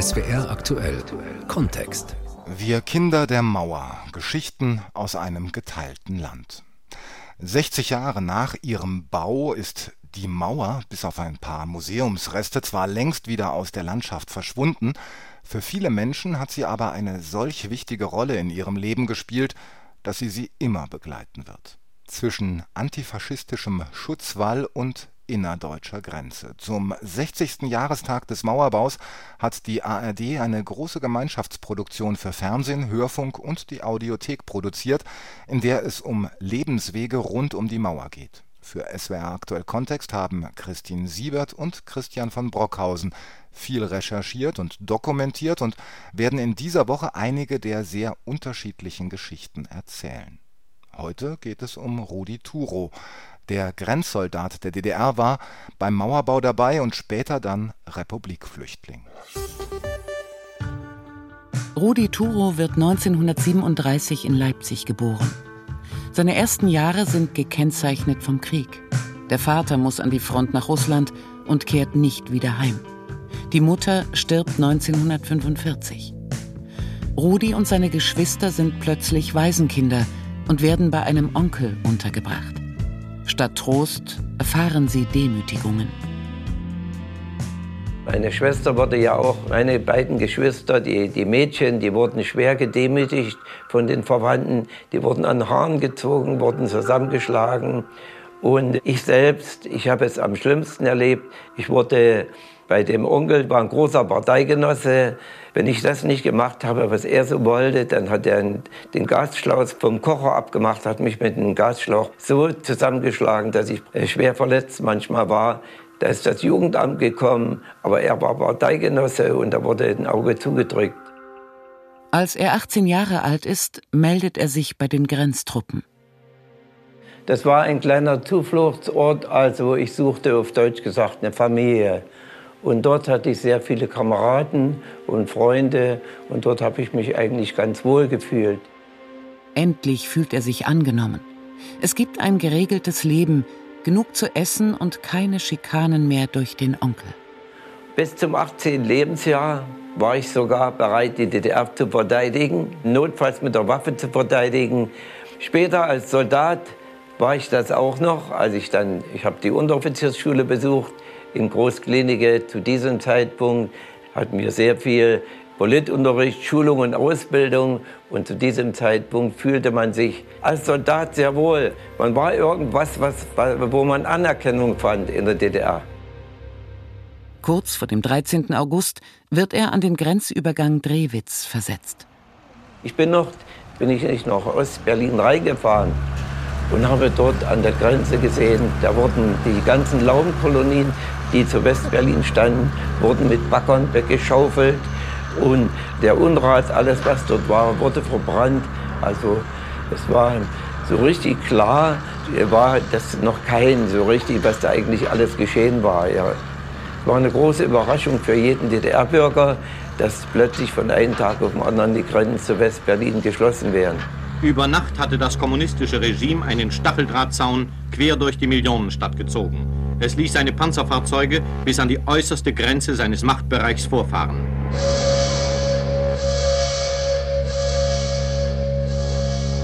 SWR aktuell Kontext. Wir Kinder der Mauer. Geschichten aus einem geteilten Land. 60 Jahre nach ihrem Bau ist die Mauer, bis auf ein paar Museumsreste, zwar längst wieder aus der Landschaft verschwunden, für viele Menschen hat sie aber eine solch wichtige Rolle in ihrem Leben gespielt, dass sie sie immer begleiten wird. Zwischen antifaschistischem Schutzwall und innerdeutscher Grenze. Zum 60. Jahrestag des Mauerbaus hat die ARD eine große Gemeinschaftsproduktion für Fernsehen, Hörfunk und die Audiothek produziert, in der es um Lebenswege rund um die Mauer geht. Für SWR Aktuell Kontext haben Christine Siebert und Christian von Brockhausen viel recherchiert und dokumentiert und werden in dieser Woche einige der sehr unterschiedlichen Geschichten erzählen. Heute geht es um Rudi Turo, der Grenzsoldat der DDR war, beim Mauerbau dabei und später dann Republikflüchtling. Rudi Turo wird 1937 in Leipzig geboren. Seine ersten Jahre sind gekennzeichnet vom Krieg. Der Vater muss an die Front nach Russland und kehrt nicht wieder heim. Die Mutter stirbt 1945. Rudi und seine Geschwister sind plötzlich Waisenkinder und werden bei einem Onkel untergebracht. Statt Trost erfahren sie Demütigungen. Meine Schwester wurde ja auch, meine beiden Geschwister, die, die Mädchen, die wurden schwer gedemütigt von den Verwandten. Die wurden an Haaren gezogen, wurden zusammengeschlagen. Und ich selbst, ich habe es am schlimmsten erlebt. Ich wurde bei dem Onkel, war ein großer Parteigenosse. Wenn ich das nicht gemacht habe, was er so wollte, dann hat er den Gasschlauch vom Kocher abgemacht, hat mich mit dem Gasschlauch so zusammengeschlagen, dass ich äh, schwer verletzt manchmal war. Da ist das Jugendamt gekommen, aber er war Parteigenosse und da wurde ein Auge zugedrückt. Als er 18 Jahre alt ist, meldet er sich bei den Grenztruppen. Das war ein kleiner Zufluchtsort, also ich suchte auf Deutsch gesagt eine Familie. Und dort hatte ich sehr viele Kameraden und Freunde und dort habe ich mich eigentlich ganz wohl gefühlt. Endlich fühlt er sich angenommen. Es gibt ein geregeltes Leben, genug zu essen und keine Schikanen mehr durch den Onkel. Bis zum 18. Lebensjahr war ich sogar bereit, die DDR zu verteidigen, notfalls mit der Waffe zu verteidigen. Später als Soldat war ich das auch noch, als ich dann, ich habe die Unteroffiziersschule besucht in Großklinike. Zu diesem Zeitpunkt hatten wir sehr viel Politunterricht, Schulung und Ausbildung. Und zu diesem Zeitpunkt fühlte man sich als Soldat sehr wohl. Man war irgendwas, was, wo man Anerkennung fand in der DDR. Kurz vor dem 13. August wird er an den Grenzübergang Drewitz versetzt. Ich bin noch, bin ich nicht nach Ostberlin reingefahren und habe dort an der Grenze gesehen, da wurden die ganzen Laubenkolonien, die zu Westberlin standen, wurden mit Backern weggeschaufelt und der Unrat, alles was dort war, wurde verbrannt. Also es war so richtig klar, war das noch kein so richtig, was da eigentlich alles geschehen war. Ja. Es war eine große Überraschung für jeden DDR-Bürger, dass plötzlich von einem Tag auf den anderen die Grenzen zu Westberlin geschlossen wären. Über Nacht hatte das kommunistische Regime einen Stacheldrahtzaun quer durch die Millionenstadt gezogen. Es ließ seine Panzerfahrzeuge bis an die äußerste Grenze seines Machtbereichs vorfahren.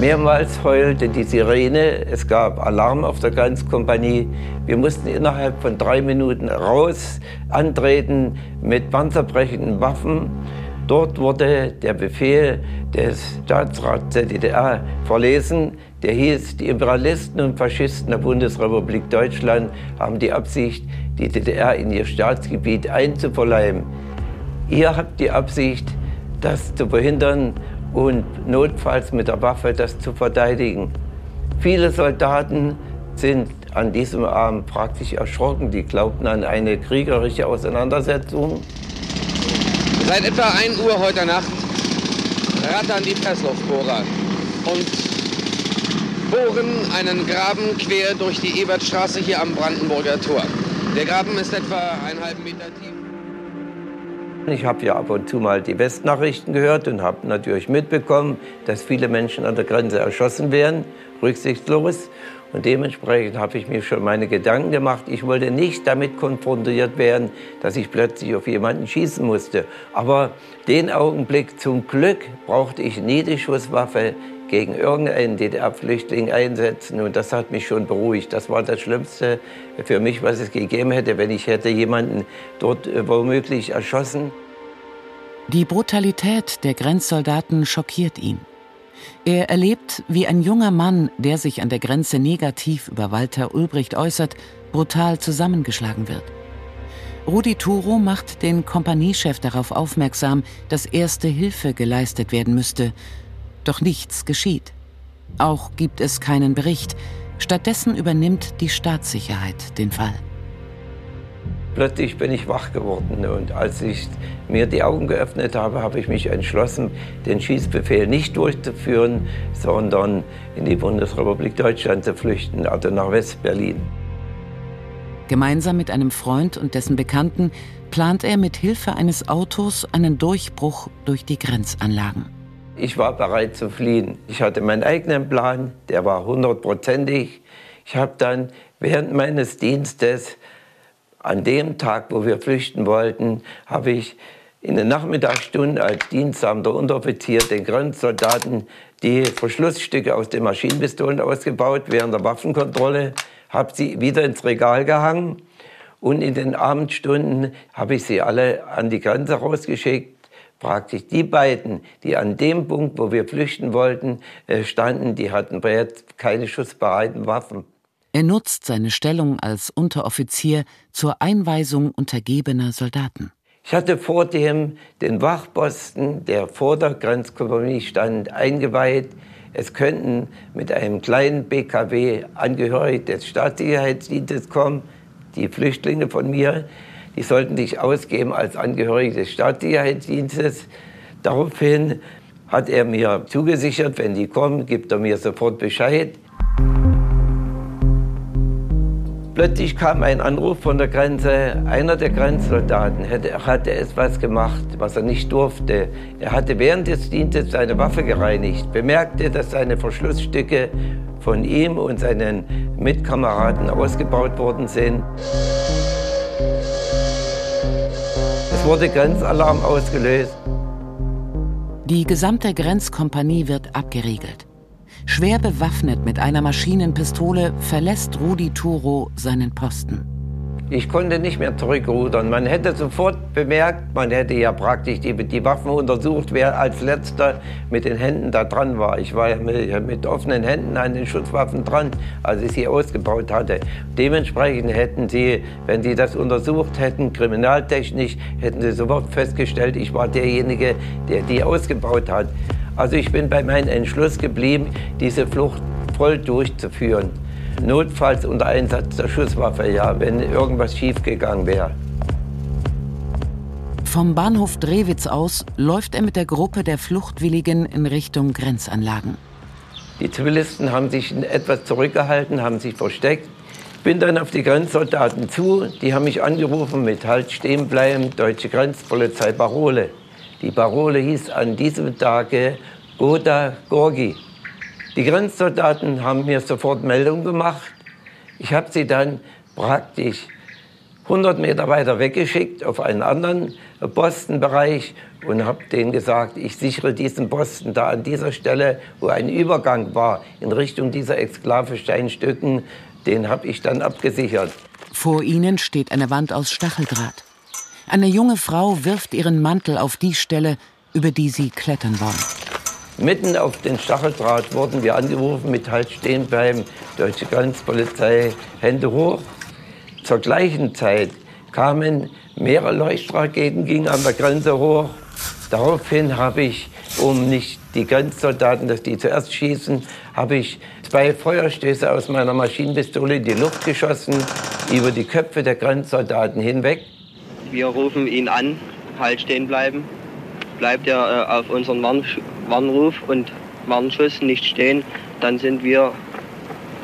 Mehrmals heulte die Sirene, es gab Alarm auf der Grenzkompanie. Wir mussten innerhalb von drei Minuten raus, antreten mit panzerbrechenden Waffen. Dort wurde der Befehl des Staatsrats der DDR verlesen. Der hieß, die Imperialisten und Faschisten der Bundesrepublik Deutschland haben die Absicht, die DDR in ihr Staatsgebiet einzuverleiben. Ihr habt die Absicht, das zu verhindern und notfalls mit der Waffe das zu verteidigen. Viele Soldaten sind an diesem Abend praktisch erschrocken. Die glaubten an eine kriegerische Auseinandersetzung. Seit etwa 1 Uhr heute Nacht rattern die Pressluftbohrer und bohren einen Graben quer durch die Ebertstraße hier am Brandenburger Tor. Der Graben ist etwa einen halben Meter tief. Ich habe ja ab und zu mal die Westnachrichten gehört und habe natürlich mitbekommen, dass viele Menschen an der Grenze erschossen werden, rücksichtslos. Und dementsprechend habe ich mir schon meine Gedanken gemacht. Ich wollte nicht damit konfrontiert werden, dass ich plötzlich auf jemanden schießen musste. Aber den Augenblick zum Glück brauchte ich nie die Schusswaffe gegen irgendeinen DDR-Flüchtling einsetzen. Und das hat mich schon beruhigt. Das war das Schlimmste für mich, was es gegeben hätte, wenn ich hätte jemanden dort äh, womöglich erschossen. Die Brutalität der Grenzsoldaten schockiert ihn. Er erlebt, wie ein junger Mann, der sich an der Grenze negativ über Walter Ulbricht äußert, brutal zusammengeschlagen wird. Rudi Turo macht den Kompaniechef darauf aufmerksam, dass erste Hilfe geleistet werden müsste. Doch nichts geschieht. Auch gibt es keinen Bericht. Stattdessen übernimmt die Staatssicherheit den Fall. Plötzlich bin ich wach geworden und als ich mir die Augen geöffnet habe, habe ich mich entschlossen, den Schießbefehl nicht durchzuführen, sondern in die Bundesrepublik Deutschland zu flüchten, also nach West-Berlin. Gemeinsam mit einem Freund und dessen Bekannten plant er mit Hilfe eines Autos einen Durchbruch durch die Grenzanlagen. Ich war bereit zu fliehen. Ich hatte meinen eigenen Plan, der war hundertprozentig. Ich habe dann während meines Dienstes an dem Tag, wo wir flüchten wollten, habe ich in den Nachmittagsstunden als dienstsamter Unteroffizier den Grenzsoldaten die Verschlussstücke aus den Maschinenpistolen ausgebaut während der Waffenkontrolle, habe sie wieder ins Regal gehangen und in den Abendstunden habe ich sie alle an die Grenze rausgeschickt. Praktisch die beiden, die an dem Punkt, wo wir flüchten wollten, äh, standen, die hatten jetzt keine schussbereiten Waffen. Er nutzt seine Stellung als Unteroffizier zur Einweisung untergebener Soldaten. Ich hatte vor dem den Wachposten, der vor stand, eingeweiht. Es könnten mit einem kleinen BKW Angehörige des Staatssicherheitsdienstes kommen, die Flüchtlinge von mir. Die sollten sich ausgeben als Angehörige des Staatssicherheitsdienstes. Daraufhin hat er mir zugesichert, wenn die kommen, gibt er mir sofort Bescheid. Plötzlich kam ein Anruf von der Grenze. Einer der Grenzsoldaten hatte, hatte etwas gemacht, was er nicht durfte. Er hatte während des Dienstes seine Waffe gereinigt, bemerkte, dass seine Verschlussstücke von ihm und seinen Mitkameraden ausgebaut worden sind. Es wurde Grenzalarm ausgelöst. Die gesamte Grenzkompanie wird abgeriegelt. Schwer bewaffnet mit einer Maschinenpistole verlässt Rudi Turo seinen Posten. Ich konnte nicht mehr zurückrudern. Man hätte sofort bemerkt, man hätte ja praktisch die, die Waffen untersucht, wer als letzter mit den Händen da dran war. Ich war ja mit, mit, offenen Händen an den Schusswaffen dran, als ich sie ausgebaut hatte. Dementsprechend hätten sie, wenn sie das untersucht hätten, kriminaltechnisch, hätten sie sofort festgestellt, ich war derjenige, der die ausgebaut hat. Also ich bin bei meinem Entschluss geblieben, diese Flucht voll durchzuführen. Notfalls unter Einsatz der Schusswaffe, ja, wenn irgendwas schiefgegangen wäre. Vom Bahnhof Drewitz aus läuft er mit der Gruppe der Fluchtwilligen in Richtung Grenzanlagen. Die Zivilisten haben sich etwas zurückgehalten, haben sich versteckt. Ich bin dann auf die Grenzsoldaten zu. Die haben mich angerufen mit Halt stehen bleiben, Deutsche Grenzpolizei Parole. Die Parole hieß an diesem Tage Goda Gorgi. Die Grenzsoldaten haben mir sofort Meldung gemacht. Ich habe sie dann praktisch 100 Meter weiter weggeschickt auf einen anderen Postenbereich und habe denen gesagt, ich sichere diesen Posten da an dieser Stelle, wo ein Übergang war in Richtung dieser Exklave Steinstücken, den habe ich dann abgesichert. Vor ihnen steht eine Wand aus Stacheldraht. Eine junge Frau wirft ihren Mantel auf die Stelle, über die sie klettern wollen. Mitten auf den Stacheldraht wurden wir angerufen mit Halt stehen bleiben, Deutsche Grenzpolizei, Hände hoch. Zur gleichen Zeit kamen mehrere Leuchtraketen, gingen an der Grenze hoch. Daraufhin habe ich, um nicht die Grenzsoldaten, dass die zuerst schießen, habe ich zwei Feuerstöße aus meiner Maschinenpistole in die Luft geschossen, über die Köpfe der Grenzsoldaten hinweg. Wir rufen ihn an, halt stehen bleiben. Bleibt er äh, auf unseren Warn Warnruf und Warnschuss nicht stehen, dann sind wir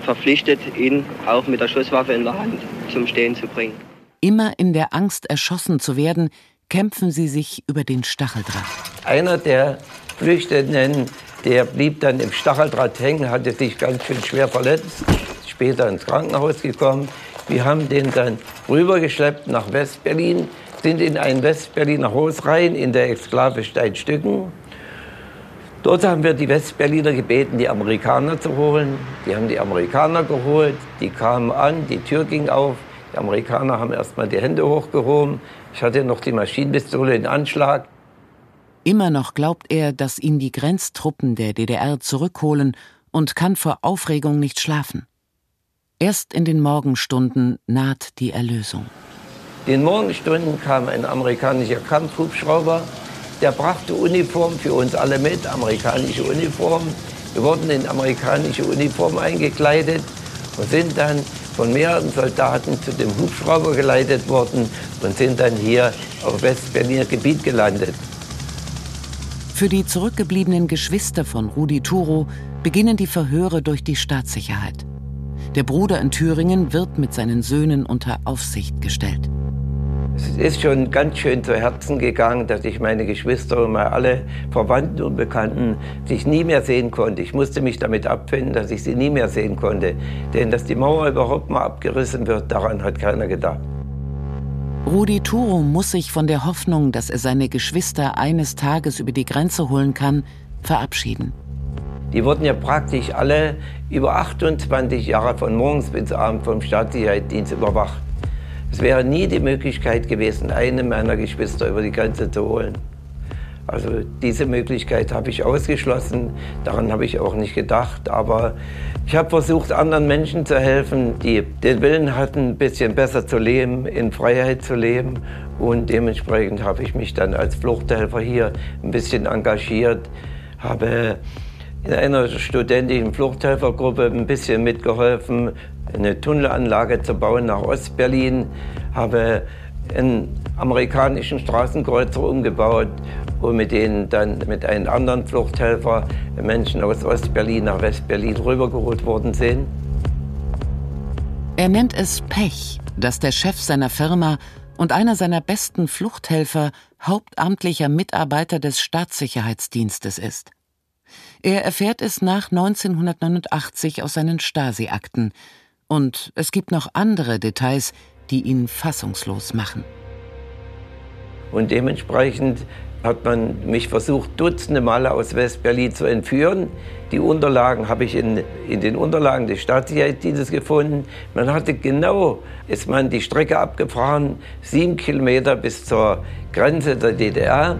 verpflichtet, ihn auch mit der Schusswaffe in der Hand zum Stehen zu bringen. Immer in der Angst, erschossen zu werden, kämpfen sie sich über den Stacheldraht. Einer der Flüchtenden, der blieb dann im Stacheldraht hängen, hatte sich ganz schön schwer verletzt später ins Krankenhaus gekommen. Wir haben den dann rübergeschleppt nach Westberlin, sind in ein Westberliner Haus rein, in der Exklave Steinstücken. Dort haben wir die Westberliner gebeten, die Amerikaner zu holen. Die haben die Amerikaner geholt, die kamen an, die Tür ging auf. Die Amerikaner haben erstmal die Hände hochgehoben. Ich hatte noch die Maschinenpistole in Anschlag. Immer noch glaubt er, dass ihn die Grenztruppen der DDR zurückholen und kann vor Aufregung nicht schlafen. Erst in den Morgenstunden naht die Erlösung. In den Morgenstunden kam ein amerikanischer Kampfhubschrauber, der brachte Uniform für uns alle mit, amerikanische Uniform. Wir wurden in amerikanische Uniform eingekleidet und sind dann von mehreren Soldaten zu dem Hubschrauber geleitet worden und sind dann hier auf Westberliner Gebiet gelandet. Für die zurückgebliebenen Geschwister von Rudi Turo beginnen die Verhöre durch die Staatssicherheit. Der Bruder in Thüringen wird mit seinen Söhnen unter Aufsicht gestellt. Es ist schon ganz schön zu Herzen gegangen, dass ich meine Geschwister und alle Verwandten und Bekannten sich nie mehr sehen konnte. Ich musste mich damit abfinden, dass ich sie nie mehr sehen konnte. Denn dass die Mauer überhaupt mal abgerissen wird, daran hat keiner gedacht. Rudi Turo muss sich von der Hoffnung, dass er seine Geschwister eines Tages über die Grenze holen kann, verabschieden. Die wurden ja praktisch alle über 28 Jahre von morgens bis abends vom Staatssicherheitsdienst überwacht. Es wäre nie die Möglichkeit gewesen, eine meiner Geschwister über die Grenze zu holen. Also diese Möglichkeit habe ich ausgeschlossen, daran habe ich auch nicht gedacht. Aber ich habe versucht, anderen Menschen zu helfen, die den Willen hatten, ein bisschen besser zu leben, in Freiheit zu leben. Und dementsprechend habe ich mich dann als Fluchthelfer hier ein bisschen engagiert, habe in einer studentischen Fluchthelfergruppe ein bisschen mitgeholfen, eine Tunnelanlage zu bauen nach Ostberlin, habe einen amerikanischen Straßenkreuzer umgebaut, wo mit denen dann mit einem anderen Fluchthelfer Menschen aus Ostberlin nach Westberlin rübergeholt worden sind. Er nennt es Pech, dass der Chef seiner Firma und einer seiner besten Fluchthelfer hauptamtlicher Mitarbeiter des Staatssicherheitsdienstes ist. Er erfährt es nach 1989 aus seinen Stasi-Akten, und es gibt noch andere Details, die ihn fassungslos machen. Und dementsprechend hat man mich versucht, dutzende Male aus West-Berlin zu entführen. Die Unterlagen habe ich in, in den Unterlagen des Staatssicherheitsdienstes gefunden. Man hatte genau, ist man die Strecke abgefahren, sieben Kilometer bis zur Grenze der DDR,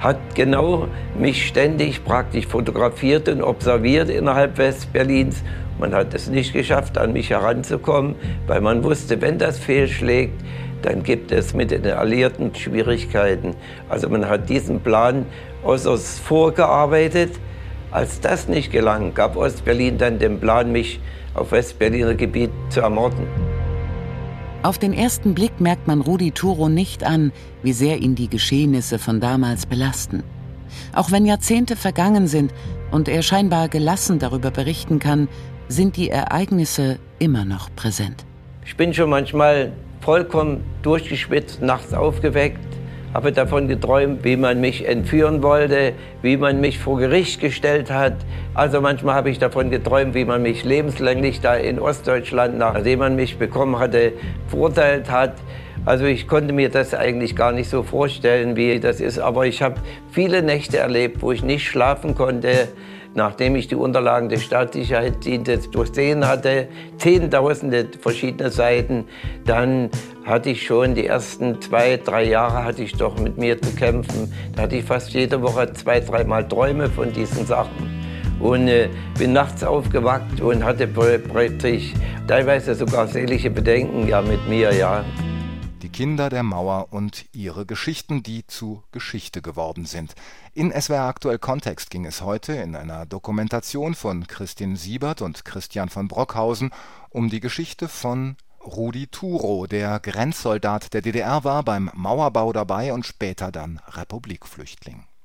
hat genau mich ständig praktisch fotografiert und observiert innerhalb West-Berlins man hat es nicht geschafft, an mich heranzukommen, weil man wusste, wenn das fehlschlägt, dann gibt es mit den Alliierten Schwierigkeiten. Also man hat diesen Plan äußerst vorgearbeitet. Als das nicht gelang, gab Ostberlin dann den Plan, mich auf Westberliner Gebiet zu ermorden. Auf den ersten Blick merkt man Rudi Turo nicht an, wie sehr ihn die Geschehnisse von damals belasten. Auch wenn Jahrzehnte vergangen sind und er scheinbar gelassen darüber berichten kann, sind die Ereignisse immer noch präsent. Ich bin schon manchmal vollkommen durchgeschwitzt, nachts aufgeweckt, habe davon geträumt, wie man mich entführen wollte, wie man mich vor Gericht gestellt hat. Also manchmal habe ich davon geträumt, wie man mich lebenslänglich da in Ostdeutschland, nachdem man mich bekommen hatte, verurteilt hat. Also ich konnte mir das eigentlich gar nicht so vorstellen, wie das ist. Aber ich habe viele Nächte erlebt, wo ich nicht schlafen konnte, Nachdem ich die Unterlagen des Staatssicherheitsdienstes durchsehen hatte, zehntausende verschiedene Seiten, dann hatte ich schon die ersten zwei, drei Jahre hatte ich doch mit mir zu kämpfen. Da hatte ich fast jede Woche zwei, dreimal Träume von diesen Sachen. Und äh, bin nachts aufgewacht und hatte plötzlich teilweise sogar seelische Bedenken ja, mit mir, ja. Kinder der Mauer und ihre Geschichten, die zu Geschichte geworden sind. In SWR aktuell Kontext ging es heute in einer Dokumentation von Christine Siebert und Christian von Brockhausen um die Geschichte von Rudi Turo, der Grenzsoldat der DDR war, beim Mauerbau dabei und später dann Republikflüchtling